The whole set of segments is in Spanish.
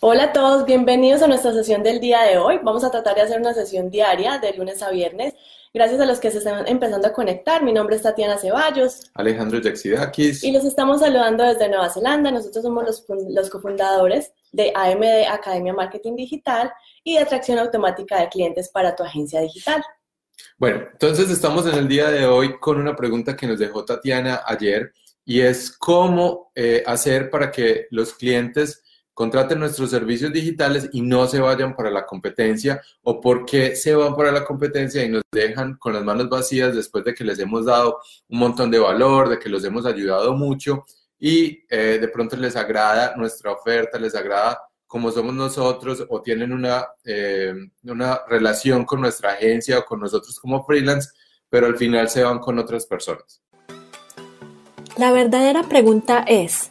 Hola a todos, bienvenidos a nuestra sesión del día de hoy. Vamos a tratar de hacer una sesión diaria de lunes a viernes. Gracias a los que se están empezando a conectar. Mi nombre es Tatiana Ceballos. Alejandro Yaxidakis. Y los estamos saludando desde Nueva Zelanda. Nosotros somos los, los cofundadores de AMD Academia Marketing Digital y de atracción automática de clientes para tu agencia digital. Bueno, entonces estamos en el día de hoy con una pregunta que nos dejó Tatiana ayer y es cómo eh, hacer para que los clientes contraten nuestros servicios digitales y no se vayan para la competencia o por qué se van para la competencia y nos dejan con las manos vacías después de que les hemos dado un montón de valor, de que los hemos ayudado mucho y eh, de pronto les agrada nuestra oferta, les agrada como somos nosotros o tienen una, eh, una relación con nuestra agencia o con nosotros como freelance, pero al final se van con otras personas. La verdadera pregunta es,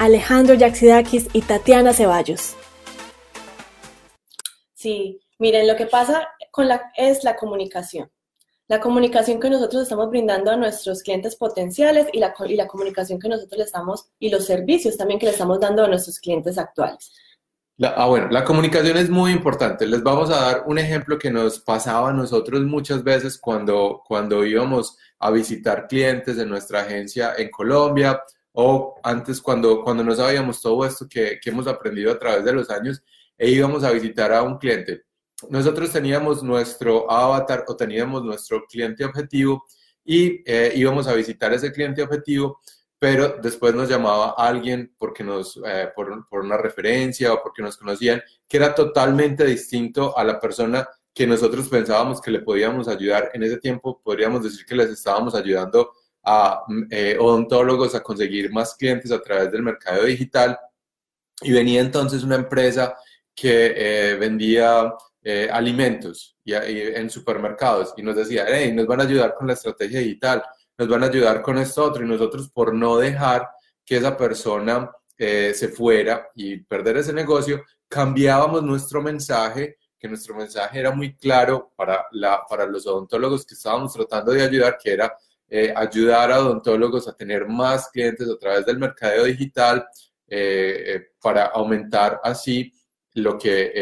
Alejandro Yaxidakis y Tatiana Ceballos. Sí, miren, lo que pasa con la, es la comunicación. La comunicación que nosotros estamos brindando a nuestros clientes potenciales y la, y la comunicación que nosotros le estamos, y los servicios también que le estamos dando a nuestros clientes actuales. ah, bueno, la comunicación es muy importante. Les vamos a dar un ejemplo que nos pasaba a nosotros muchas veces cuando, cuando íbamos a visitar clientes de nuestra agencia en Colombia o antes cuando, cuando no sabíamos todo esto que, que hemos aprendido a través de los años e íbamos a visitar a un cliente. Nosotros teníamos nuestro avatar o teníamos nuestro cliente objetivo y eh, íbamos a visitar ese cliente objetivo, pero después nos llamaba alguien porque nos, eh, por, por, una referencia o porque nos conocían, que era totalmente distinto a la persona que nosotros pensábamos que le podíamos ayudar. En ese tiempo podríamos decir que les estábamos ayudando a eh, odontólogos a conseguir más clientes a través del mercado digital. Y venía entonces una empresa que eh, vendía eh, alimentos y, en supermercados y nos decía, hey, nos van a ayudar con la estrategia digital, nos van a ayudar con esto otro. Y nosotros por no dejar que esa persona se fuera y perder ese negocio, cambiábamos nuestro mensaje que nuestro mensaje era muy claro para, la, para los odontólogos que estábamos tratando de ayudar, que era eh, ayudar a odontólogos a tener más clientes a través del mercadeo digital eh, eh, para aumentar así lo que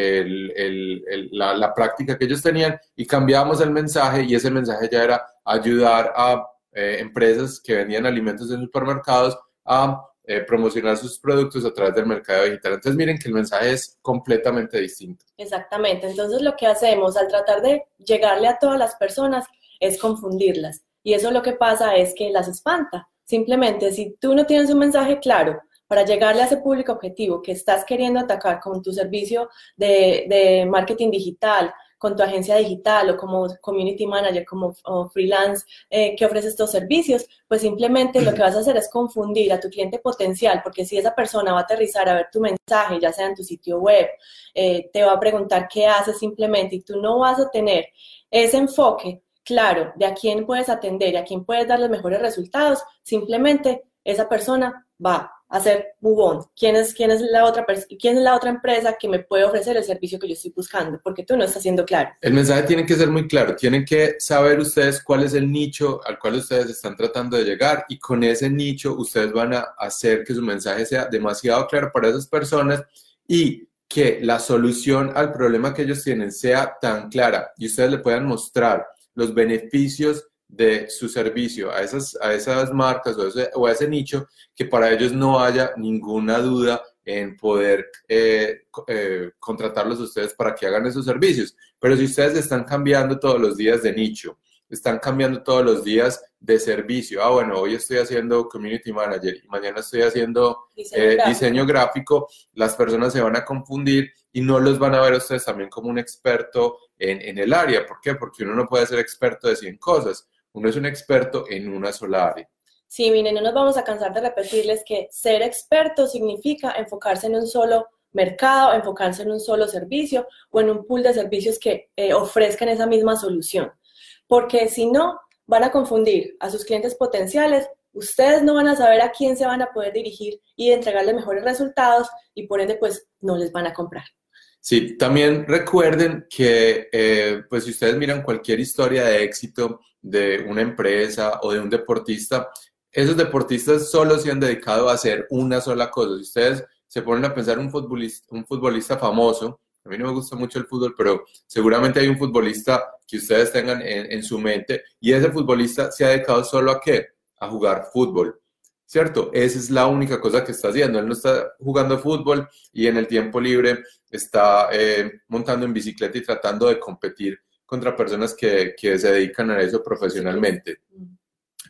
la, práctica que ellos tenían y cambiamos el mensaje y ese mensaje ya era ayudar a empresas que vendían alimentos en supermercados a promocionar sus productos a través del mercado digital. Entonces miren que el mensaje es completamente distinto. Exactamente. Entonces lo que hacemos al tratar de llegarle a todas las personas es confundirlas. Y eso lo que pasa es que las espanta. Simplemente, si tú no tienes un mensaje claro para llegarle a ese público objetivo que estás queriendo atacar con tu servicio de, marketing digital, con tu agencia digital o como community manager, como freelance eh, que ofrece estos servicios, pues simplemente lo que vas a hacer es confundir a tu cliente potencial, porque si esa persona va a aterrizar a ver tu mensaje, ya sea en tu sitio web, eh, te va a preguntar qué haces simplemente y tú no vas a tener ese enfoque claro de a quién puedes atender y a quién puedes dar los mejores resultados, simplemente esa persona va a hacer bubón. ¿Quién es, quién, es la otra ¿Quién es la otra empresa que me puede ofrecer el servicio que yo estoy buscando? Porque tú no estás siendo claro. El mensaje tiene que ser muy claro. Tienen que saber ustedes cuál es el nicho al cual ustedes están tratando de llegar y con ese nicho ustedes van a hacer que su mensaje sea demasiado claro para esas personas y que la solución al problema que ellos tienen sea tan clara y ustedes le puedan mostrar los beneficios de su servicio a esas, a esas marcas o, ese, o a ese nicho que para ellos no haya ninguna duda en poder eh, eh, contratarlos a ustedes para que hagan esos servicios. Pero si ustedes están cambiando todos los días de nicho, están cambiando todos los días de servicio. Ah, bueno, hoy estoy haciendo community manager y mañana estoy haciendo diseño, eh, diseño, gráfico. Las personas se van a confundir y no los van a ver ustedes también como un experto en, el área. ¿Por qué? Porque uno no puede ser experto de 100 cosas. Uno es un experto en una sola área. Sí, miren, no nos vamos a cansar de repetirles que ser experto significa enfocarse en un solo mercado, enfocarse en un solo servicio o en un pool de servicios que eh, ofrezcan esa misma solución. Porque si no, van a confundir a sus clientes potenciales, ustedes no van a saber a quién se van a poder dirigir y entregarle mejores resultados y por ende pues no les van a comprar. Sí, también recuerden que eh, pues si ustedes miran cualquier historia de éxito de una empresa o de un deportista, esos deportistas solo se han dedicado a hacer una sola cosa. Si ustedes se ponen a pensar un futbolista, un futbolista famoso, a mí no me gusta mucho el fútbol, pero seguramente hay un futbolista que ustedes tengan en, en su mente y ese futbolista se ha dedicado solo a qué? A jugar fútbol. ¿Cierto? Esa es la única cosa que está haciendo. Él no está jugando fútbol y en el tiempo libre está eh, montando en bicicleta y tratando de competir contra personas que, que, se dedican a eso profesionalmente.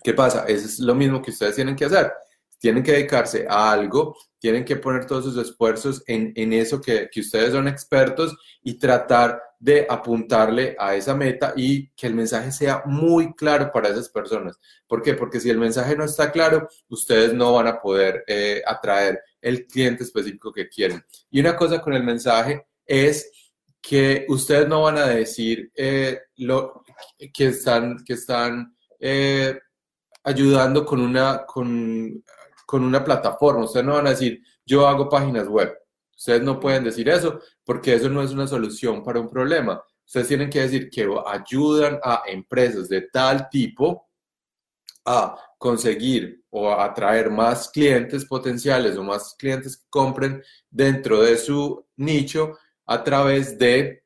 ¿Qué pasa? Eso es lo mismo que ustedes tienen que hacer. Tienen que dedicarse a algo, tienen que poner todos sus esfuerzos en, en eso que, que ustedes son expertos y tratar de apuntarle a esa meta y que el mensaje sea muy claro para esas personas. ¿Por qué? Porque si el mensaje no está claro, ustedes no van a poder eh, atraer el cliente específico que quieren. Y una cosa con el mensaje es que ustedes no van a decir eh, lo, que están, que están eh, ayudando con una, con, con una plataforma. Ustedes no van a decir, yo hago páginas web. Ustedes no pueden decir eso porque eso no es una solución para un problema. Ustedes tienen que decir que ayudan a empresas de tal tipo a conseguir o atraer más clientes potenciales o más clientes que compren dentro de su nicho a través de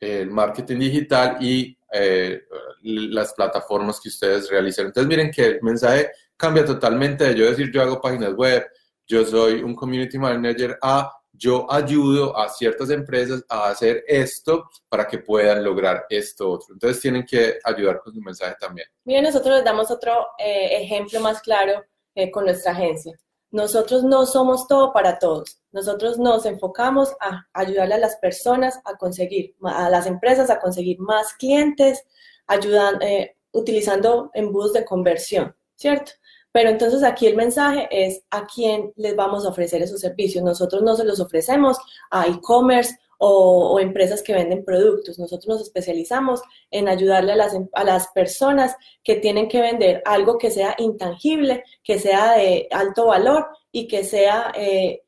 el marketing digital y eh, las plataformas que ustedes realizan. Entonces miren que el mensaje cambia totalmente de yo decir yo hago páginas web, yo soy un community manager a yo ayudo a ciertas empresas a hacer esto para que puedan lograr esto otro. Entonces tienen que ayudar con su mensaje también. Bien, nosotros les damos otro eh, ejemplo más claro eh, con nuestra agencia. Nosotros no somos todo para todos. Nosotros nos enfocamos a ayudarle a las personas a conseguir, a las empresas a conseguir más clientes, ayudan, eh, utilizando embudos de conversión, ¿cierto? Pero entonces aquí el mensaje es a quién les vamos a ofrecer esos servicios. Nosotros no se los ofrecemos a e-commerce o, empresas que venden productos. Nosotros nos especializamos en ayudarle a las, a las personas que tienen que vender algo que sea intangible, que sea de alto valor y que sea eh,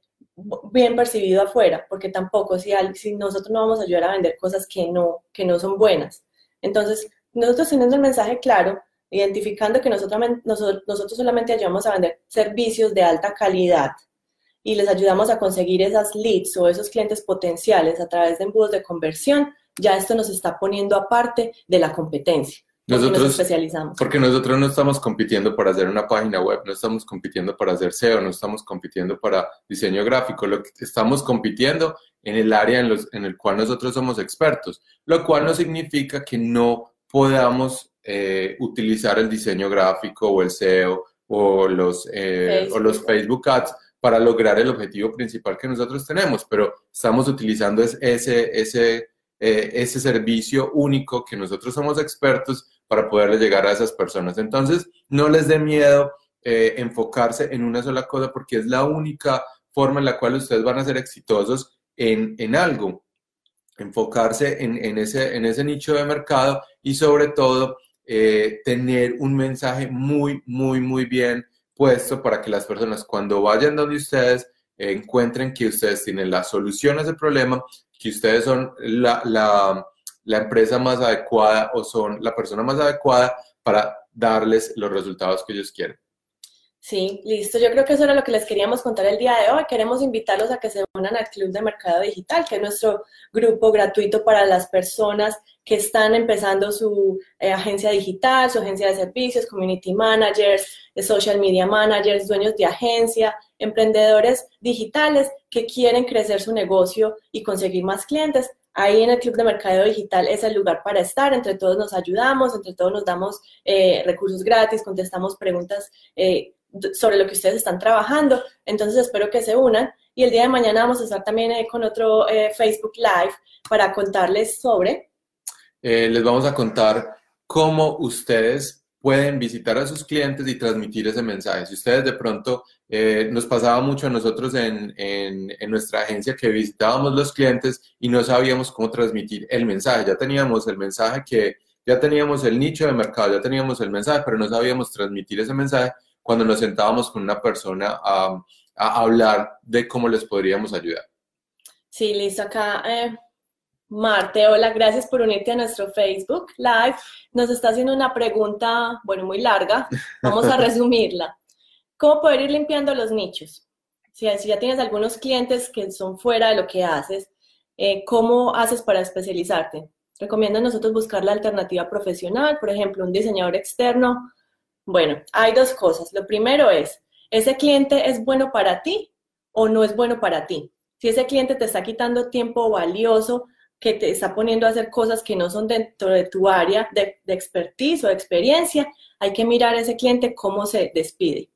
bien percibido afuera, porque tampoco si, nosotros no vamos a ayudar a vender cosas que no, que no son buenas. Entonces, nosotros teniendo el mensaje claro, identificando que nosotros, nosotros solamente ayudamos a vender servicios de alta calidad y les ayudamos a conseguir esas leads o esos clientes potenciales a través de embudos de conversión, ya esto nos está poniendo aparte de la competencia. Nosotros nos especializamos. Porque nosotros no estamos compitiendo para hacer una página web, no estamos compitiendo para hacer SEO, no estamos compitiendo para diseño gráfico, lo que estamos compitiendo en el área en, los, en el cual nosotros somos expertos, lo cual no significa que no podamos eh, utilizar el diseño gráfico o el SEO o los, eh, o los Facebook Ads para lograr el objetivo principal que nosotros tenemos, pero estamos utilizando ese, ese, eh, ese servicio único que nosotros somos expertos para poderle llegar a esas personas. Entonces, no les dé miedo enfocarse en una sola cosa porque es la única forma en la cual ustedes van a ser exitosos en, en algo enfocarse en, en, ese, en ese nicho de mercado y sobre todo eh, tener un mensaje muy, muy, muy bien puesto para que las personas cuando vayan donde ustedes encuentren que ustedes tienen la solución a ese problema, que ustedes son la, la, la empresa más adecuada o son la persona más adecuada para darles los resultados que ellos quieren. Sí, listo. Yo creo que eso era lo que les queríamos contar el día de hoy. Queremos invitarlos a que se unan al Club de Mercado Digital, que es nuestro grupo gratuito para las personas que están empezando su eh, agencia digital, su agencia de servicios, community managers, social media managers, dueños de agencia, emprendedores digitales que quieren crecer su negocio y conseguir más clientes. Ahí en el Club de Mercado Digital es el lugar para estar, entre todos nos ayudamos, entre todos nos damos eh, recursos gratis, contestamos preguntas eh, sobre lo que ustedes están trabajando. Entonces espero que se unan y el día de mañana vamos a estar también eh, con otro eh, Facebook Live para contarles sobre... Eh, les vamos a contar cómo ustedes pueden visitar a sus clientes y transmitir ese mensaje. Si ustedes de pronto nos pasaba mucho a nosotros en, en, en, nuestra agencia que visitábamos los clientes y no sabíamos cómo transmitir el mensaje. Ya teníamos el mensaje que, ya teníamos el nicho de mercado, ya teníamos el mensaje, pero no sabíamos transmitir ese mensaje cuando nos sentábamos con una persona a, a hablar de cómo les podríamos ayudar. Sí, listo. Acá eh, Marte, hola, gracias por unirte a nuestro Facebook Live. Nos está haciendo una pregunta, bueno, muy larga. Vamos a resumirla. ¿Cómo poder ir limpiando los nichos? Si, ya tienes algunos clientes que son fuera de lo que haces, eh, ¿cómo haces para especializarte? Recomiendo a nosotros buscar la alternativa profesional, por ejemplo, un diseñador externo. Bueno, hay dos cosas. Lo primero es, ¿ese cliente es bueno para ti o no es bueno para ti? Si ese cliente te está quitando tiempo valioso, que te está poniendo a hacer cosas que no son dentro de tu área de, expertise o de experiencia, hay que mirar a ese cliente cómo se despide.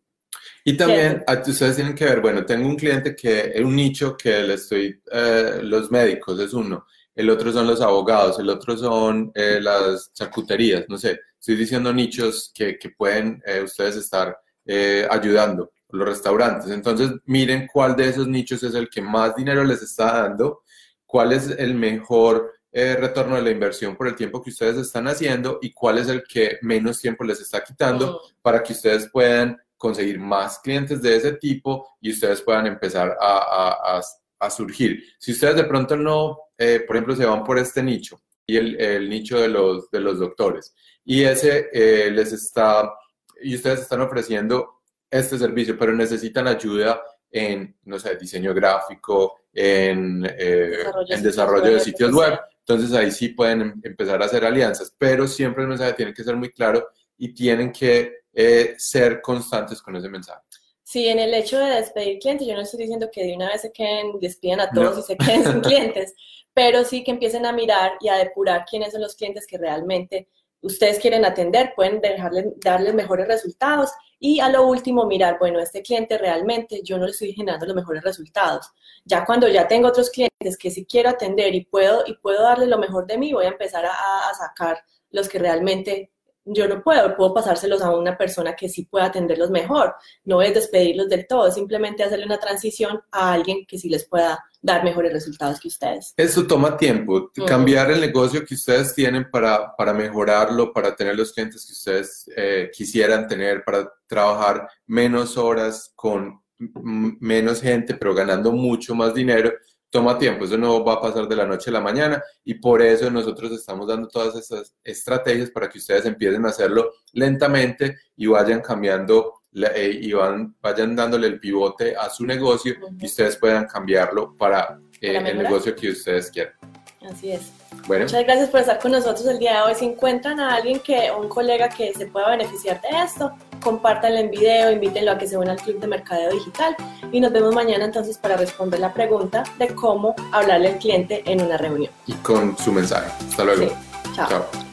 Y también ustedes tienen que ver, bueno, tengo un cliente que es un nicho que le estoy, eh, los médicos es uno, el otro son los abogados, el otro son eh, las charcuterías, no sé, estoy diciendo nichos que, que pueden eh, ustedes estar ayudando, los restaurantes. Entonces, miren cuál de esos nichos es el que más dinero les está dando cuál es el mejor eh, retorno de la inversión por el tiempo que ustedes están haciendo y cuál es el que menos tiempo les está quitando para que ustedes puedan conseguir más clientes de ese tipo y ustedes puedan empezar a, surgir. Si ustedes de pronto no, eh, por ejemplo, se van por este nicho y el, nicho de los, de los doctores y ese eh, les está, y ustedes están ofreciendo este servicio, pero necesitan ayuda en, no sé, diseño gráfico, en eh, desarrollo, en desarrollo de sitios web. Entonces ahí sí pueden em, empezar a hacer alianzas, pero siempre el mensaje tiene que ser muy claro y tienen que eh, ser constantes con ese mensaje. Sí, en el hecho de despedir clientes, yo no estoy diciendo que de una vez se queden, despidan a todos y se queden sin clientes, pero sí que empiecen a mirar y a depurar quiénes son los clientes que realmente ustedes quieren atender, pueden dejarles, darles mejores resultados y a lo último mirar, bueno, este cliente realmente yo no le estoy generando los mejores resultados. Ya cuando ya tengo otros clientes que sí quiero atender y puedo, y puedo darle lo mejor de mí, voy a empezar a, a sacar los que realmente yo no puedo, puedo pasárselos a una persona que sí pueda atenderlos mejor. No es despedirlos del todo, simplemente hacerle una transición a alguien que sí les pueda dar mejores resultados que ustedes. Eso toma tiempo, cambiar el negocio que ustedes tienen para, para mejorarlo, para tener los clientes que ustedes eh, quisieran tener, para trabajar menos horas con menos gente, pero ganando mucho más dinero toma tiempo, eso no va a pasar de la noche a la mañana y por eso nosotros estamos dando todas esas estrategias para que ustedes empiecen a hacerlo lentamente y vayan cambiando eh, y van, vayan dándole el pivote a su negocio y ustedes puedan cambiarlo para, eh, el negocio que ustedes quieran. Así es. Muchas gracias por estar con nosotros el día de hoy. Si encuentran a alguien que, un colega que se pueda beneficiar de esto, compártanlo en video, invítenlo a que se una al Club de Mercadeo Digital y nos vemos mañana entonces para responder la pregunta de cómo hablarle al cliente en una reunión. Y con su mensaje. Hasta luego. Chao. Chao.